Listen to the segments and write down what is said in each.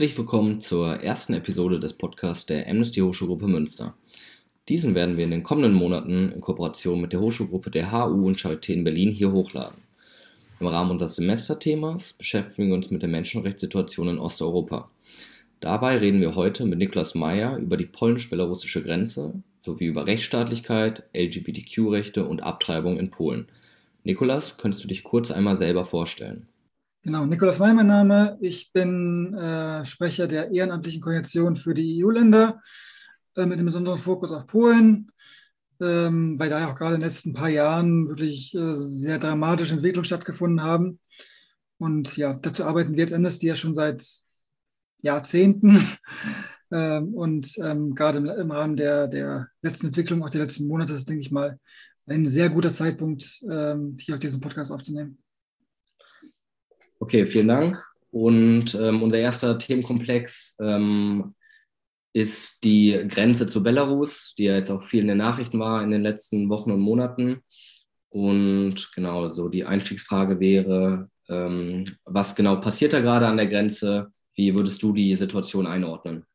Herzlich willkommen zur ersten Episode des Podcasts der Amnesty Hochschulgruppe Münster. Diesen werden wir in den kommenden Monaten in Kooperation mit der Hochschulgruppe der HU und Charité in Berlin hier hochladen. Im Rahmen unseres Semesterthemas beschäftigen wir uns mit der Menschenrechtssituation in Osteuropa. Dabei reden wir heute mit Niklas Meyer über die polnisch-belarussische Grenze sowie über Rechtsstaatlichkeit, LGBTQ-Rechte und Abtreibung in Polen. Nikolas, könntest du dich kurz einmal selber vorstellen? Genau, Nikolaus May, mein Name. Ich bin äh, Sprecher der ehrenamtlichen Koordination für die EU-Länder äh, mit einem besonderen Fokus auf Polen, ähm, weil da ja auch gerade in den letzten paar Jahren wirklich äh, sehr dramatische Entwicklungen stattgefunden haben. Und ja, dazu arbeiten wir jetzt Amnesty ja schon seit Jahrzehnten. ähm, und ähm, gerade im, im, Rahmen der, der letzten Entwicklung, auch der letzten Monate, ist, denke ich mal, ein sehr guter Zeitpunkt, ähm, hier auch diesen Podcast aufzunehmen. Okay, vielen Dank. Und ähm, unser erster Themenkomplex ähm, ist die Grenze zu Belarus, die ja jetzt auch viel in den Nachrichten war in den letzten Wochen und Monaten. Und genau, so die Einstiegsfrage wäre, ähm, was genau passiert da gerade an der Grenze? Wie würdest du die Situation einordnen?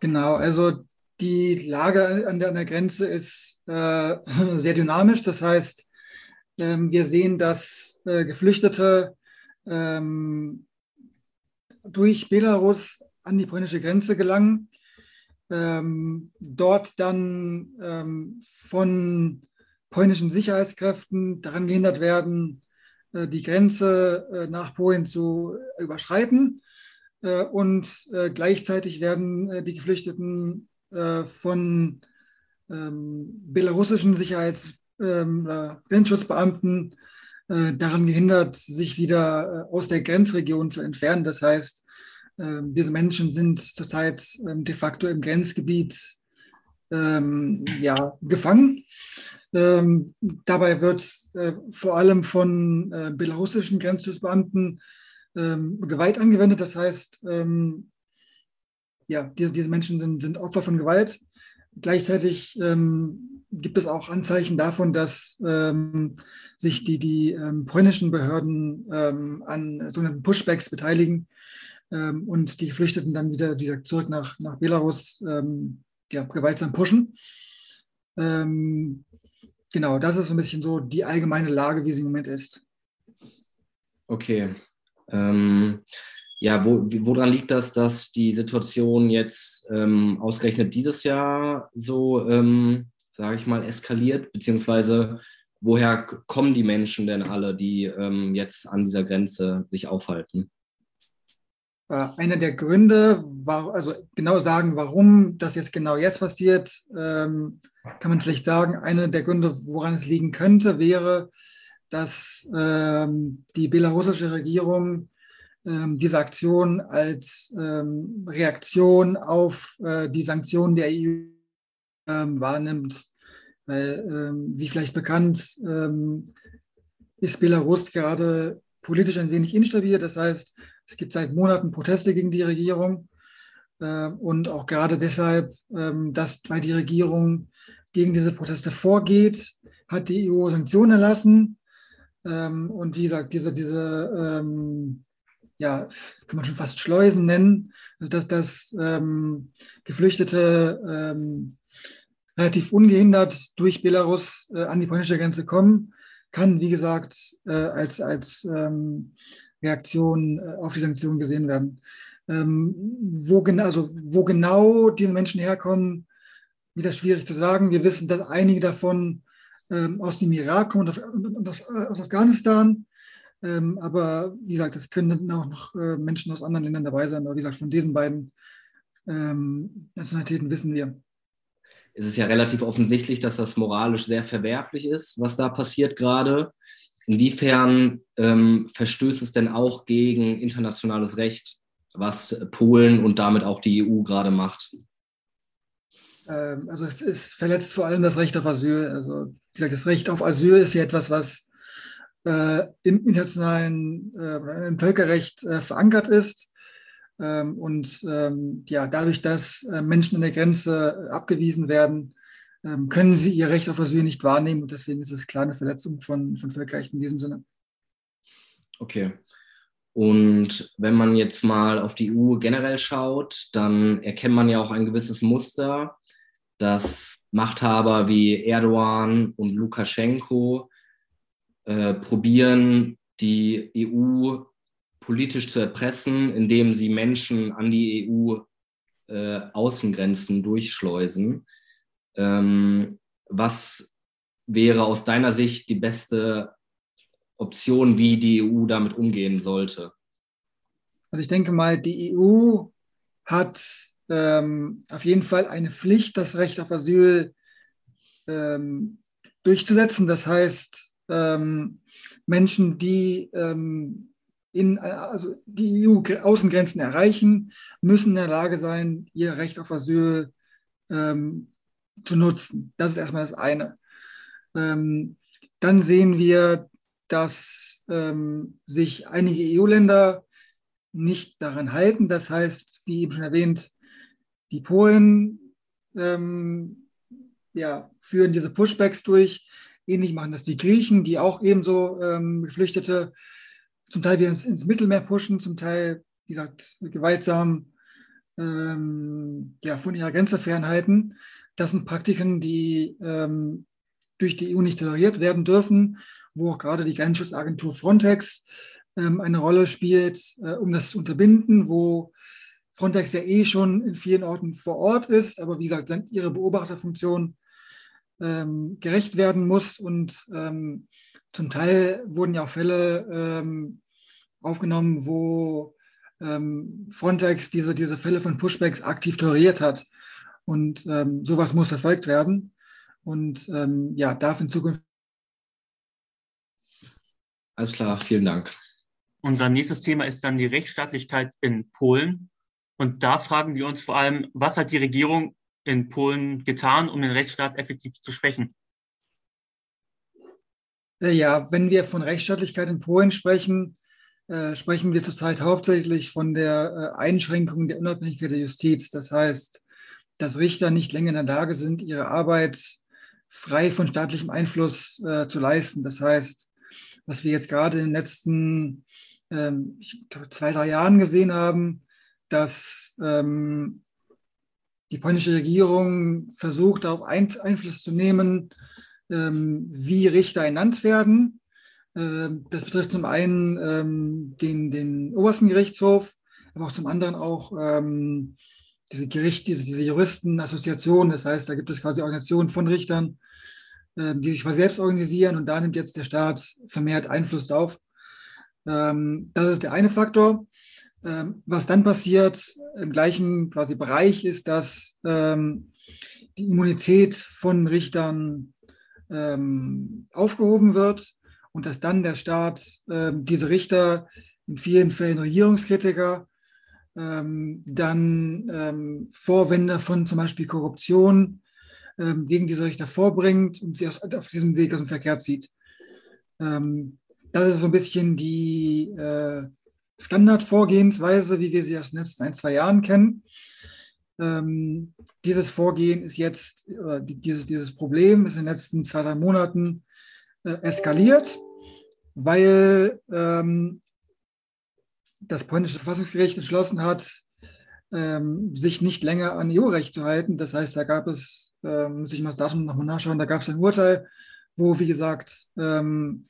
Genau, also die Lage an der, an der Grenze ist äh, sehr dynamisch. Das heißt, ähm, wir sehen, dass äh, Geflüchtete ähm, durch Belarus an die polnische Grenze gelangen, ähm, dort dann von polnischen Sicherheitskräften daran gehindert werden, äh, die Grenze äh, nach Polen zu überschreiten. und gleichzeitig werden die Geflüchteten von belarussischen Sicherheits ähm, Grenzschutzbeamten äh, daran gehindert, sich wieder äh, aus der Grenzregion zu entfernen. Das heißt, äh, diese Menschen sind zurzeit ähm, de facto im Grenzgebiet ähm, ja, gefangen. Ähm, dabei wird äh, vor allem von äh, belarussischen Grenzschutzbeamten ähm, Gewalt angewendet. Das heißt, ähm, ja, diese, diese Menschen sind, sind Opfer von Gewalt. Gleichzeitig ähm, gibt es auch Anzeichen davon, dass ähm, sich die, die ähm, polnischen Behörden ähm, an sogenannten Pushbacks beteiligen ähm, und die Geflüchteten dann wieder, wieder zurück nach, nach Belarus ähm, ja, gewaltsam pushen. Ähm, genau, das ist so ein bisschen so die allgemeine Lage, wie sie im Moment ist. Okay. ja, wo, woran liegt das, dass die Situation jetzt ausgerechnet dieses Jahr so sage ich mal, eskaliert? Beziehungsweise woher kommen die Menschen denn alle, die ähm, jetzt an dieser Grenze sich aufhalten? Äh, einer der Gründe, war, also genau sagen, warum das jetzt genau jetzt passiert, ähm, kann man schlecht sagen. Einer der Gründe, woran es liegen könnte, wäre, dass ähm, die belarussische Regierung ähm, diese Aktion als ähm, Reaktion auf äh, die Sanktionen der EU ähm, wahrnimmt. Weil, ähm, wie vielleicht bekannt, ähm, ist Belarus gerade politisch ein wenig instabil. Das heißt, es gibt seit Monaten Proteste gegen die Regierung. Äh, und auch gerade deshalb, ähm, dass, weil die Regierung gegen diese Proteste vorgeht, hat die EU Sanktionen erlassen. Ähm, und wie gesagt, diese, diese ähm, ja, kann man schon fast Schleusen nennen, dass, dass ähm, Geflüchtete ähm, relativ ungehindert durch Belarus äh, an die polnische Grenze kommen, kann, wie gesagt, äh, als, als ähm, Reaktion äh, auf die Sanktionen gesehen werden. Ähm, wo, gen also, wo genau diese Menschen herkommen, wieder schwierig zu sagen. Wir wissen, dass einige davon ähm, aus dem Irak kommen und, aus, äh, aus, Afghanistan. Ähm, aber wie gesagt, es können auch noch äh, Menschen aus anderen Ländern dabei sein. Aber wie gesagt, von diesen beiden ähm, Nationalitäten wissen wir es ist ja relativ offensichtlich, dass das moralisch sehr verwerflich ist, was da passiert gerade. Inwiefern ähm, verstößt es denn auch gegen internationales Recht, was Polen und damit auch die EU gerade macht? Ähm, also es, es, verletzt vor allem das Recht auf Asyl. Also wie gesagt, das Recht auf Asyl ist ja etwas, was äh, im internationalen äh, im Völkerrecht äh, verankert ist. Ähm, und ähm, ja, dadurch, dass äh, Menschen an der Grenze äh, abgewiesen werden, ähm, können sie ihr Recht auf Asyl nicht wahrnehmen. Und deswegen ist es klar eine Verletzung von, von Völkerrecht in diesem Sinne. Okay. Und wenn man jetzt mal auf die EU generell schaut, dann erkennt man ja auch ein gewisses Muster, dass Machthaber wie Erdogan und Lukaschenko äh, probieren, die EU politisch zu erpressen, indem sie Menschen an die EU-Außengrenzen äh, durchschleusen. Ähm, was wäre aus deiner Sicht die beste Option, wie die EU damit umgehen sollte? Also ich denke mal, die EU hat ähm, auf jeden Fall eine Pflicht, das Recht auf Asyl ähm, durchzusetzen. Das heißt, ähm, Menschen, die ähm, in, also die EU-Außengrenzen erreichen, müssen in der Lage sein, ihr Recht auf Asyl ähm, zu nutzen. Das ist erstmal das eine. Ähm, dann sehen wir, dass ähm, sich einige EU-Länder nicht daran halten. Das heißt, wie eben schon erwähnt, die Polen ähm, ja, führen diese Pushbacks durch. Ähnlich machen das die Griechen, die auch ebenso ähm, Geflüchtete zum Teil wieder ins, ins, Mittelmeer pushen, zum Teil, wie gesagt, gewaltsam ähm, ja, von ihrer Grenze fernhalten. Das sind Praktiken, die ähm, durch die EU nicht toleriert werden dürfen, wo auch gerade die Grenzschutzagentur Frontex ähm, eine Rolle spielt, äh, um das zu unterbinden, wo Frontex ja eh schon in vielen Orten vor Ort ist, aber wie gesagt, ihre Beobachterfunktion ähm, gerecht werden muss. Und ähm, zum Teil wurden ja auch Fälle ähm, aufgenommen, wo ähm, Frontex diese, diese Fälle von Pushbacks aktiv toleriert hat. Und ähm, sowas muss verfolgt werden und ähm, ja, darf in Zukunft. Alles klar, vielen Dank. Unser nächstes Thema ist dann die Rechtsstaatlichkeit in Polen. Und da fragen wir uns vor allem, was hat die Regierung in Polen getan, um den Rechtsstaat effektiv zu schwächen? Äh, ja, wenn wir von Rechtsstaatlichkeit in Polen sprechen, äh, sprechen wir zurzeit hauptsächlich von der äh, Einschränkung der Unabhängigkeit der Justiz. Das heißt, dass Richter nicht länger in der Lage sind, ihre Arbeit frei von staatlichem Einfluss äh, zu leisten. Das heißt, was wir jetzt gerade in den letzten ähm, zwei, drei Jahren gesehen haben, dass ähm, die polnische Regierung versucht, darauf ein, Einfluss zu nehmen, ähm, wie Richter ernannt werden. Ähm, das betrifft zum einen ähm, den, den obersten Gerichtshof, aber auch zum anderen auch ähm, diese Gericht, diese, diese Juristenassoziation. Das heißt, da gibt es quasi Organisationen von Richtern, äh, die sich selbst organisieren und da nimmt jetzt der Staat vermehrt Einfluss drauf. Ähm, das ist der eine Faktor. Ähm, was dann passiert im gleichen quasi Bereich ist, dass ähm, die Immunität von Richtern ähm, aufgehoben wird und dass dann der Staat ähm, diese Richter in vielen Fällen Regierungskritiker ähm, dann ähm, Vorwände von zum Beispiel Korruption ähm, gegen diese Richter vorbringt und sie aus, auf diesem Weg aus dem Verkehr zieht. Ähm, das ist so ein bisschen die äh, Standardvorgehensweise, wie wir sie aus den letzten ein, zwei Jahren kennen. Ähm, dieses Vorgehen ist jetzt, äh, dieses, dieses Problem ist in den letzten zwei, drei Monaten äh, eskaliert, weil ähm, das polnische Verfassungsgericht entschlossen hat, ähm, sich nicht länger an EU-Recht zu halten. Das heißt, da gab es, äh, muss ich mal das Datum nochmal nachschauen, da gab es ein Urteil, wo, wie gesagt, ähm,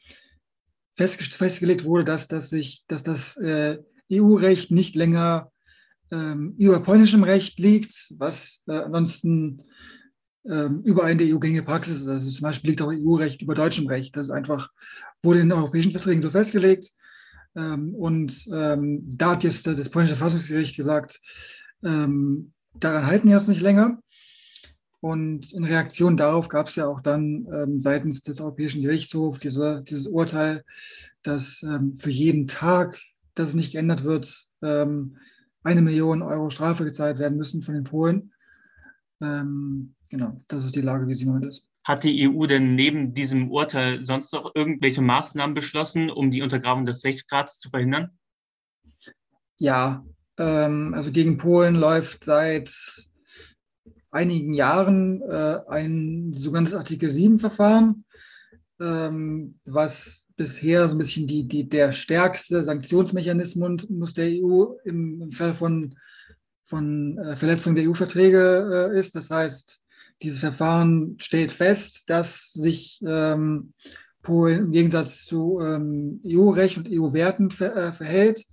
festgelegt wurde, dass, dass, sich, dass das äh, EU-Recht nicht länger ähm, über polnischem Recht liegt, was äh, ansonsten ähm, überall in der EU gängige Praxis ist. Also zum Beispiel liegt auch EU-Recht über deutschem Recht. Das ist einfach, wurde in den europäischen Verträgen so festgelegt. Ähm, und ähm, da hat jetzt das polnische Verfassungsgericht gesagt, ähm, daran halten wir uns nicht länger. Und in Reaktion darauf gab es ja auch dann ähm, seitens des Europäischen Gerichtshofs diese, dieses Urteil, dass ähm, für jeden Tag, dass es nicht geändert wird, ähm, eine Million Euro Strafe gezahlt werden müssen von den Polen. Genau, das ist die Lage, wie sie im Moment ist. Hat die EU denn neben diesem Urteil sonst noch irgendwelche Maßnahmen beschlossen, um die Untergrabung des Rechtsstaats zu verhindern? Ja, ähm, also gegen Polen läuft seit einigen Jahren äh, ein sogenanntes Artikel 7-Verfahren, ähm, was bisher so ein bisschen die, die, der stärkste Sanktionsmechanismus der EU im, im Fall von, von äh, Verletzung der EU-Verträge äh, ist. Das heißt, dieses Verfahren stellt fest, dass sich ähm, Polen im Gegensatz zu ähm, EU-Recht und EU-Werten ver, äh, verhält.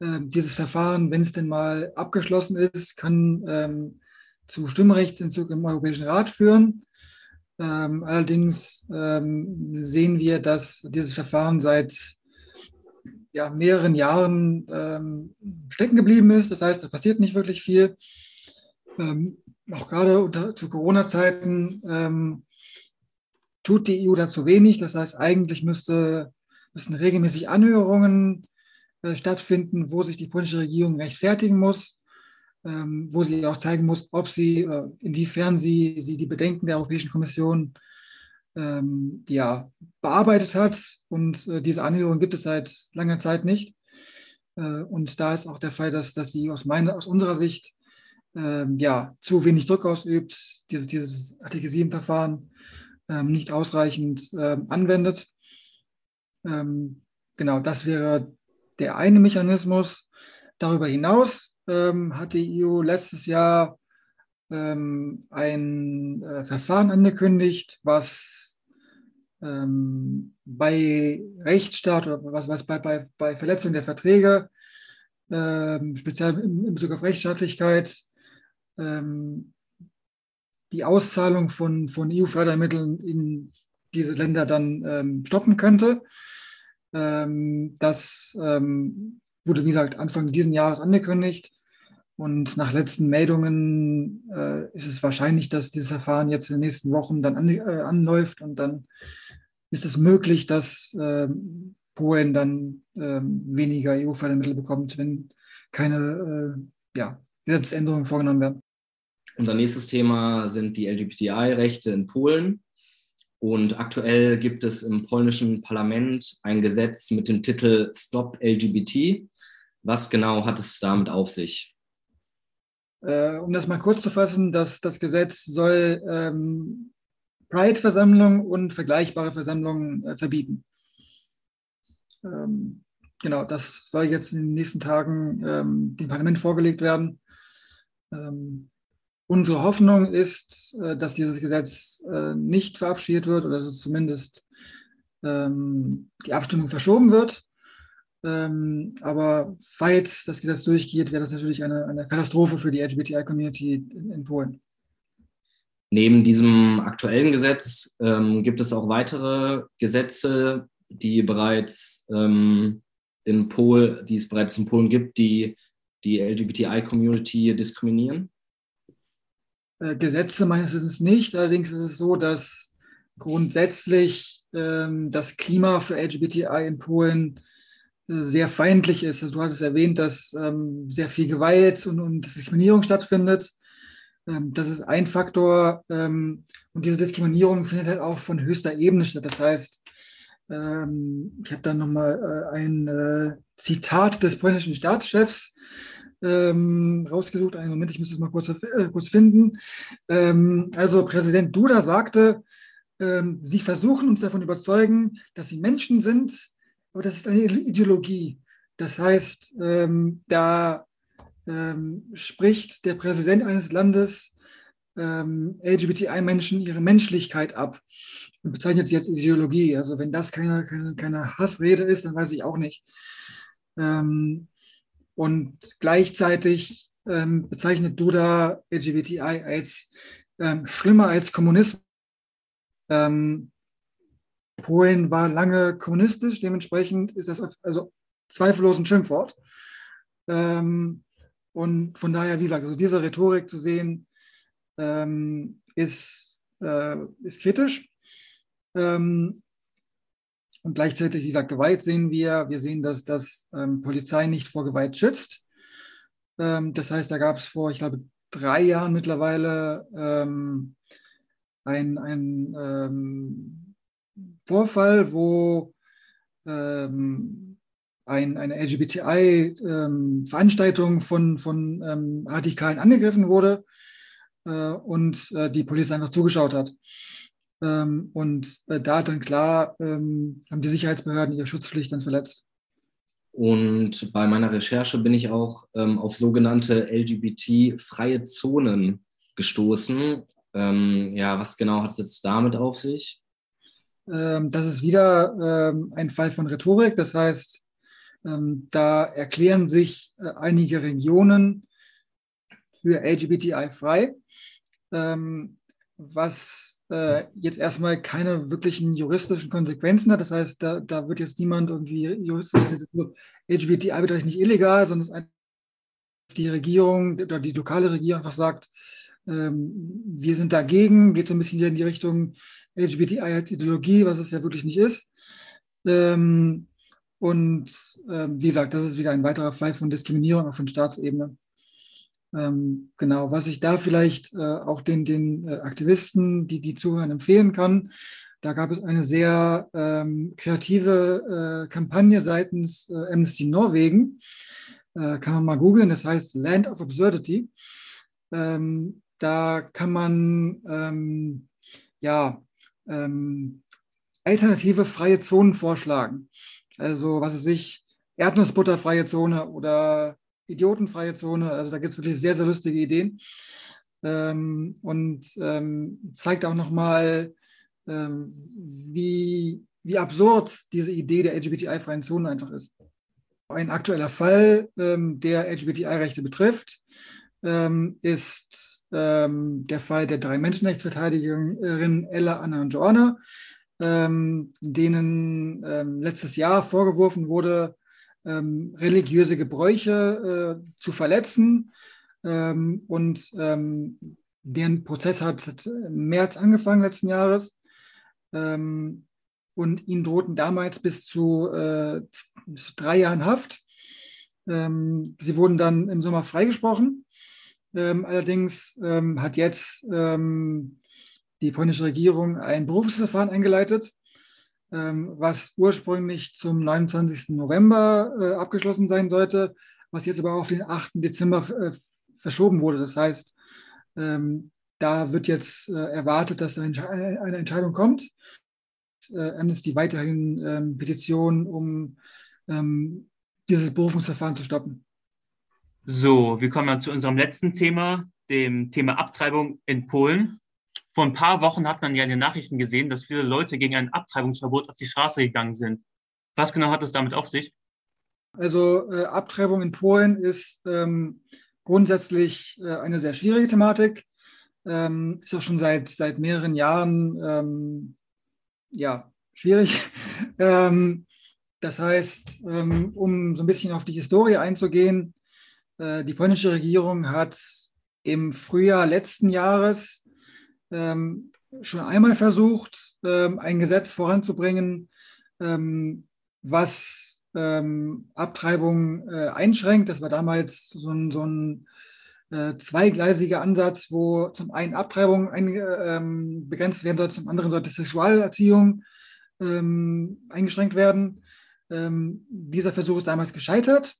Ähm, dieses Verfahren, wenn es denn mal abgeschlossen ist, kann ähm, zu Stimmrechtsentzug im Europäischen Rat führen. Ähm, allerdings ähm, sehen wir, dass dieses Verfahren seit ja, mehreren Jahren ähm, stecken geblieben ist. Das heißt, da passiert nicht wirklich viel. Ähm, auch gerade unter, zu Corona-Zeiten ähm, tut die EU dazu wenig. Das heißt, eigentlich müsste, müssten regelmäßig Anhörungen äh, stattfinden, wo sich die polnische Regierung rechtfertigen muss ähm, wo sie auch zeigen muss, ob sie, äh, inwiefern sie, sie die Bedenken der Europäischen Kommission ähm, ja, bearbeitet hat. Und äh, diese Anhörung gibt es seit langer Zeit nicht. Äh, und da ist auch der Fall, dass, dass sie aus, meiner, aus unserer Sicht ähm, ja, zu wenig Druck ausübt, dieses, dieses Artikel 7-Verfahren ähm, nicht ausreichend ähm, anwendet. Ähm, genau, das wäre der eine Mechanismus. Darüber hinaus ähm, hat die EU letztes Jahr ein äh, Verfahren angekündigt, was ähm, bei Rechtsstaat oder was, was bei, bei, bei Verletzung der Verträge, ähm, speziell in, Bezug auf Rechtsstaatlichkeit, ähm, die Auszahlung von, von EU-Fördermitteln in diese Länder dann ähm, stoppen könnte. das wurde, wie gesagt, Anfang dieses Jahres angekündigt. Und nach letzten Meldungen äh, ist es wahrscheinlich, dass dieses Verfahren jetzt in den nächsten Wochen dann an, äh, anläuft und dann ist es möglich, dass äh, Polen dann ähm, weniger EU-Fördermittel bekommt, wenn keine äh, ja, Gesetzesänderungen vorgenommen werden. Unser nächstes Thema sind die LGBTI-Rechte in Polen. Und aktuell gibt es im polnischen Parlament ein Gesetz mit dem Titel Stop LGBT. Was genau hat es damit auf sich? Äh, um das mal kurz zu fassen, das, das Gesetz soll ähm, Pride-Versammlungen und vergleichbare Versammlungen äh, verbieten. Ähm, genau, das soll jetzt in den nächsten Tagen ähm, dem Parlament vorgelegt werden. Ähm, unsere Hoffnung ist, äh, dass dieses Gesetz äh, nicht verabschiedet wird oder dass es zumindest ähm, die Abstimmung verschoben wird. Ähm, aber falls das Gesetz durchgeht, wäre das natürlich eine, eine Katastrophe für die LGBTI-Community in, in, Polen. Neben diesem aktuellen Gesetz ähm, gibt es auch weitere Gesetze, die bereits ähm, in Polen, die es bereits in Polen gibt, die die LGBTI-Community diskriminieren? Äh, Gesetze meines Wissens nicht. Allerdings ist es so, dass grundsätzlich ähm, das Klima für LGBTI in Polen sehr feindlich ist. Also du hast es erwähnt, dass ähm, sehr viel Gewalt und, und Diskriminierung stattfindet. Ähm, das ist ein Faktor. Ähm, und diese Diskriminierung findet halt auch von höchster Ebene statt. Das heißt, ähm, ich habe da nochmal äh, ein äh, Zitat des polnischen Staatschefs rausgesucht. Einen Moment, ich muss das mal kurz, äh, kurz finden. Also Präsident Duda sagte, Sie versuchen uns davon überzeugen, dass sie Menschen sind, aber das ist eine Ideologie. Das heißt, da ähm, spricht der Präsident eines Landes ähm, LGBTI-Menschen ihre Menschlichkeit ab und bezeichnet sie als Ideologie. Also wenn das keine, keine, keine Hassrede ist, dann weiß ich auch nicht. Ähm, und gleichzeitig ähm, bezeichnet Duda LGBTI als ähm, schlimmer als Kommunismus. Ähm, Polen war lange kommunistisch, dementsprechend ist das also zweifellos ein Schimpfwort. Ähm, und von daher, wie gesagt, also diese Rhetorik zu sehen, ähm, ist, äh, ist kritisch. Ähm, und gleichzeitig, wie gesagt, Gewalt sehen wir. Wir sehen, dass das ähm, Polizei nicht vor Gewalt schützt. Ähm, das heißt, da gab es vor, ich glaube, drei Jahren mittlerweile ähm, ein, ein ähm, Vorfall, wo ähm, ein, eine LGBTI-Veranstaltung ähm, von, von ähm, Radikalen angegriffen wurde äh, und äh, die Polizei einfach zugeschaut hat. Ähm, und äh, da dann klar, ähm, haben die Sicherheitsbehörden ihre Schutzpflicht dann verletzt. Und bei meiner Recherche bin ich auch ähm, auf sogenannte LGBT-freie Zonen gestoßen. Ähm, ja, was genau hat es jetzt damit auf sich? Das ist wieder ein Fall von Rhetorik. Das heißt, da erklären sich äh, einige Regionen für LGBTI frei, ähm, was äh, jetzt erstmal keine wirklichen juristischen Konsequenzen hat. Das heißt, da, da wird jetzt niemand irgendwie juristisch, LGBTI wird nicht illegal, sondern es ist die Regierung oder die lokale Regierung einfach sagt, ähm, wir sind dagegen, geht so ein bisschen wieder in die Richtung LGBTI als Ideologie, was es ja wirklich nicht ist. Ähm, und ähm, wie gesagt, das ist wieder ein weiterer Fall von Diskriminierung auf von Staatsebene. Ähm, genau, was ich da vielleicht äh, auch den, den äh, Aktivisten, die die zuhören, empfehlen kann, da gab es eine sehr ähm, kreative äh, Kampagne seitens äh, Amnesty Norwegen. Äh, kann man mal googeln, das heißt Land of Absurdity. Ähm, da kann man ähm, ja ähm, alternative freie Zonen vorschlagen. Also was es sich Erdnussbutterfreie Zone oder idiotenfreie Zone. Also da gibt es wirklich sehr, sehr lustige Ideen. Ähm, und ähm, zeigt auch nochmal, ähm, wie, wie absurd diese Idee der LGBTI-freien Zone einfach ist. Ein aktueller Fall, ähm, der LGBTI-Rechte betrifft, ähm, ist ähm, der Fall der drei Menschenrechtsverteidigerinnen Ella, Anna und Joanna, denen letztes Jahr vorgeworfen wurde, ähm, religiöse Gebräuche äh, zu verletzen. Ähm, und ähm, deren Prozess hat im März angefangen letzten Jahres. Ähm, und ihnen drohten damals bis zu, äh, bis zu drei Jahren Haft. Ähm, sie wurden dann im Sommer freigesprochen. Ähm, allerdings hat jetzt die polnische Regierung ein Berufsverfahren eingeleitet ähm, was ursprünglich zum 29. November äh, abgeschlossen sein sollte, was jetzt aber auf den 8. Dezember äh, verschoben wurde. Das heißt, ähm, da wird jetzt äh, erwartet, dass eine Entscheidung kommt. Amnesty weiterhin ähm, Petitionen, um dieses Berufungsverfahren zu stoppen. So, wir kommen dann zu unserem letzten Thema, dem Thema Abtreibung in Polen. Vor ein paar Wochen hat man ja in den Nachrichten gesehen, dass viele Leute gegen ein Abtreibungsverbot auf die Straße gegangen sind. Was genau hat es damit auf sich? Also äh, Abtreibung in Polen ist ähm, grundsätzlich äh, eine sehr schwierige Thematik. Ähm, ist auch schon seit, seit mehreren Jahren ähm, ja, schwierig. Ähm, das heißt, ähm, um so ein bisschen auf die Historie einzugehen, äh, die polnische Regierung hat im Frühjahr letzten Jahres ähm, schon einmal versucht, ähm, ein Gesetz voranzubringen, ähm, was ähm, Abtreibung äh, einschränkt. Das war damals so ein, so ein äh, zweigleisiger Ansatz, wo zum einen Abtreibung ein, ähm, begrenzt werden soll, zum anderen sollte Sexualerziehung ähm, eingeschränkt werden. dieser Versuch ist damals gescheitert.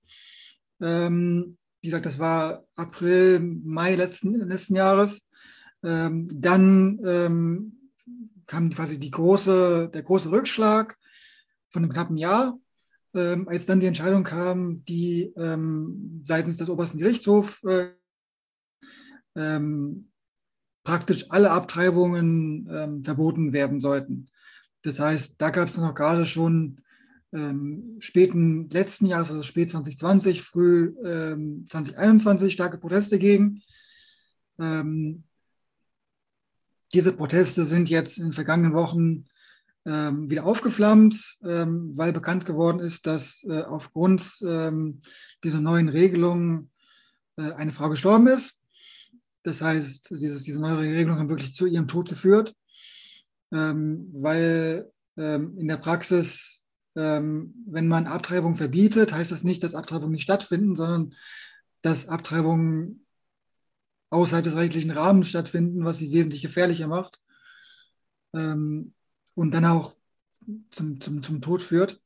wie gesagt, das war April, Mai letzten, letzten Jahres. Ähm, dann ähm, kam quasi die große, der große Rückschlag von einem knappen Jahr, ähm, als dann die Entscheidung kam, die ähm, seitens des obersten Gerichtshofs äh, ähm, praktisch alle Abtreibungen ähm, verboten werden sollten. Das heißt, da gab es noch gerade schon späten letzten Jahres, also spät 2020, früh ähm, 2021 starke Proteste gegen. Ähm, diese Proteste sind jetzt in den vergangenen Wochen ähm, wieder aufgeflammt, ähm, weil bekannt geworden ist, dass äh, aufgrund ähm, dieser neuen Regelung äh, eine Frau gestorben ist. Das heißt, dieses, diese neue Regelung hat wirklich zu ihrem Tod geführt, ähm, weil ähm, in der Praxis, ähm, wenn man Abtreibung verbietet, heißt das nicht, dass Abtreibungen nicht stattfinden, sondern dass Abtreibungen außerhalb des rechtlichen Rahmens stattfinden, was sie wesentlich gefährlicher macht ähm, und dann auch zum, zum, zum Tod führt.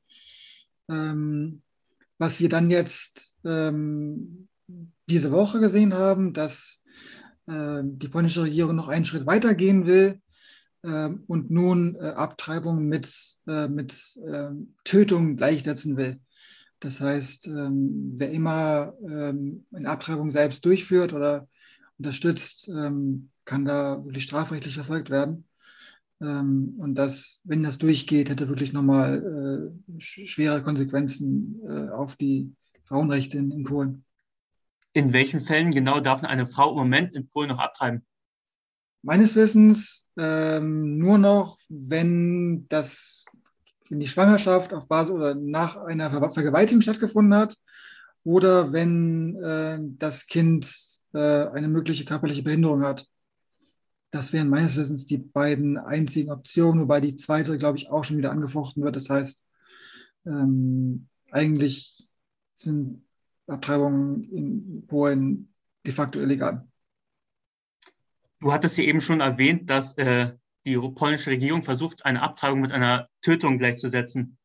Ähm, was wir dann jetzt ähm, diese Woche gesehen haben, dass äh, die polnische Regierung noch einen Schritt weiter gehen will ähm, und nun äh, Abtreibung mit, äh, mit ähm, Tötung gleichsetzen will. Das heißt, ähm, wer immer eine Abtreibung selbst durchführt oder unterstützt, kann da wirklich strafrechtlich verfolgt werden. und das, wenn das durchgeht, hätte wirklich nochmal äh, schwere Konsequenzen äh, auf die Frauenrechte in, in Polen. In welchen Fällen genau darf eine Frau im Moment in Polen noch abtreiben? Meines Wissens ähm, nur noch, wenn das wenn die Schwangerschaft auf Basis oder nach einer Ver Vergewaltigung stattgefunden hat oder wenn äh, das Kind eine mögliche körperliche Behinderung hat. Das wären meines Wissens die beiden einzigen Optionen, wobei die zweite, glaube ich, auch schon wieder angefochten wird. Das heißt, ähm, eigentlich sind Abtreibungen in Polen de facto illegal. Du hattest ja eben schon erwähnt, dass äh, die polnische Regierung versucht, eine Abtreibung mit einer Tötung gleichzusetzen.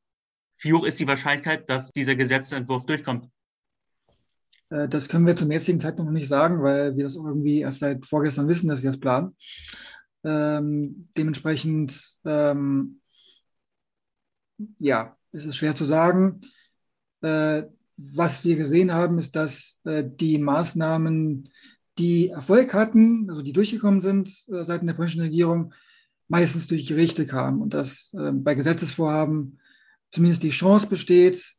Wie hoch ist die Wahrscheinlichkeit, dass dieser Gesetzentwurf durchkommt? Äh, das können wir zum jetzigen Zeitpunkt noch nicht sagen, weil wir das irgendwie erst seit vorgestern wissen, dass sie das planen. Ähm, dementsprechend, ähm, ja, ist es schwer zu sagen. Äh, was wir gesehen haben, ist, dass äh, die Maßnahmen, die Erfolg hatten, also die durchgekommen sind äh, seitens der polnischen Regierung, meistens durch Gerichte kamen und dass äh, bei Gesetzesvorhaben zumindest die Chance besteht,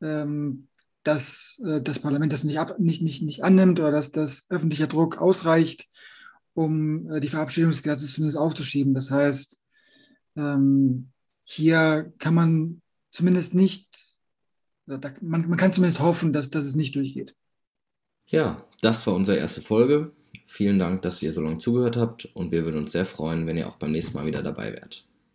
ähm, dass äh, das Parlament das nicht, ab, nicht, nicht, nicht annimmt oder dass das öffentlicher Druck ausreicht, um äh, die Verabschiedung des Gesetzes zumindest aufzuschieben. Das heißt, ähm, hier kann man zumindest nicht, da, man, man kann zumindest hoffen, dass, dass es nicht durchgeht. Ja, das war unsere erste Folge. Vielen Dank, dass ihr so lange zugehört habt und wir würden uns sehr freuen, wenn ihr auch beim nächsten Mal wieder dabei wärt.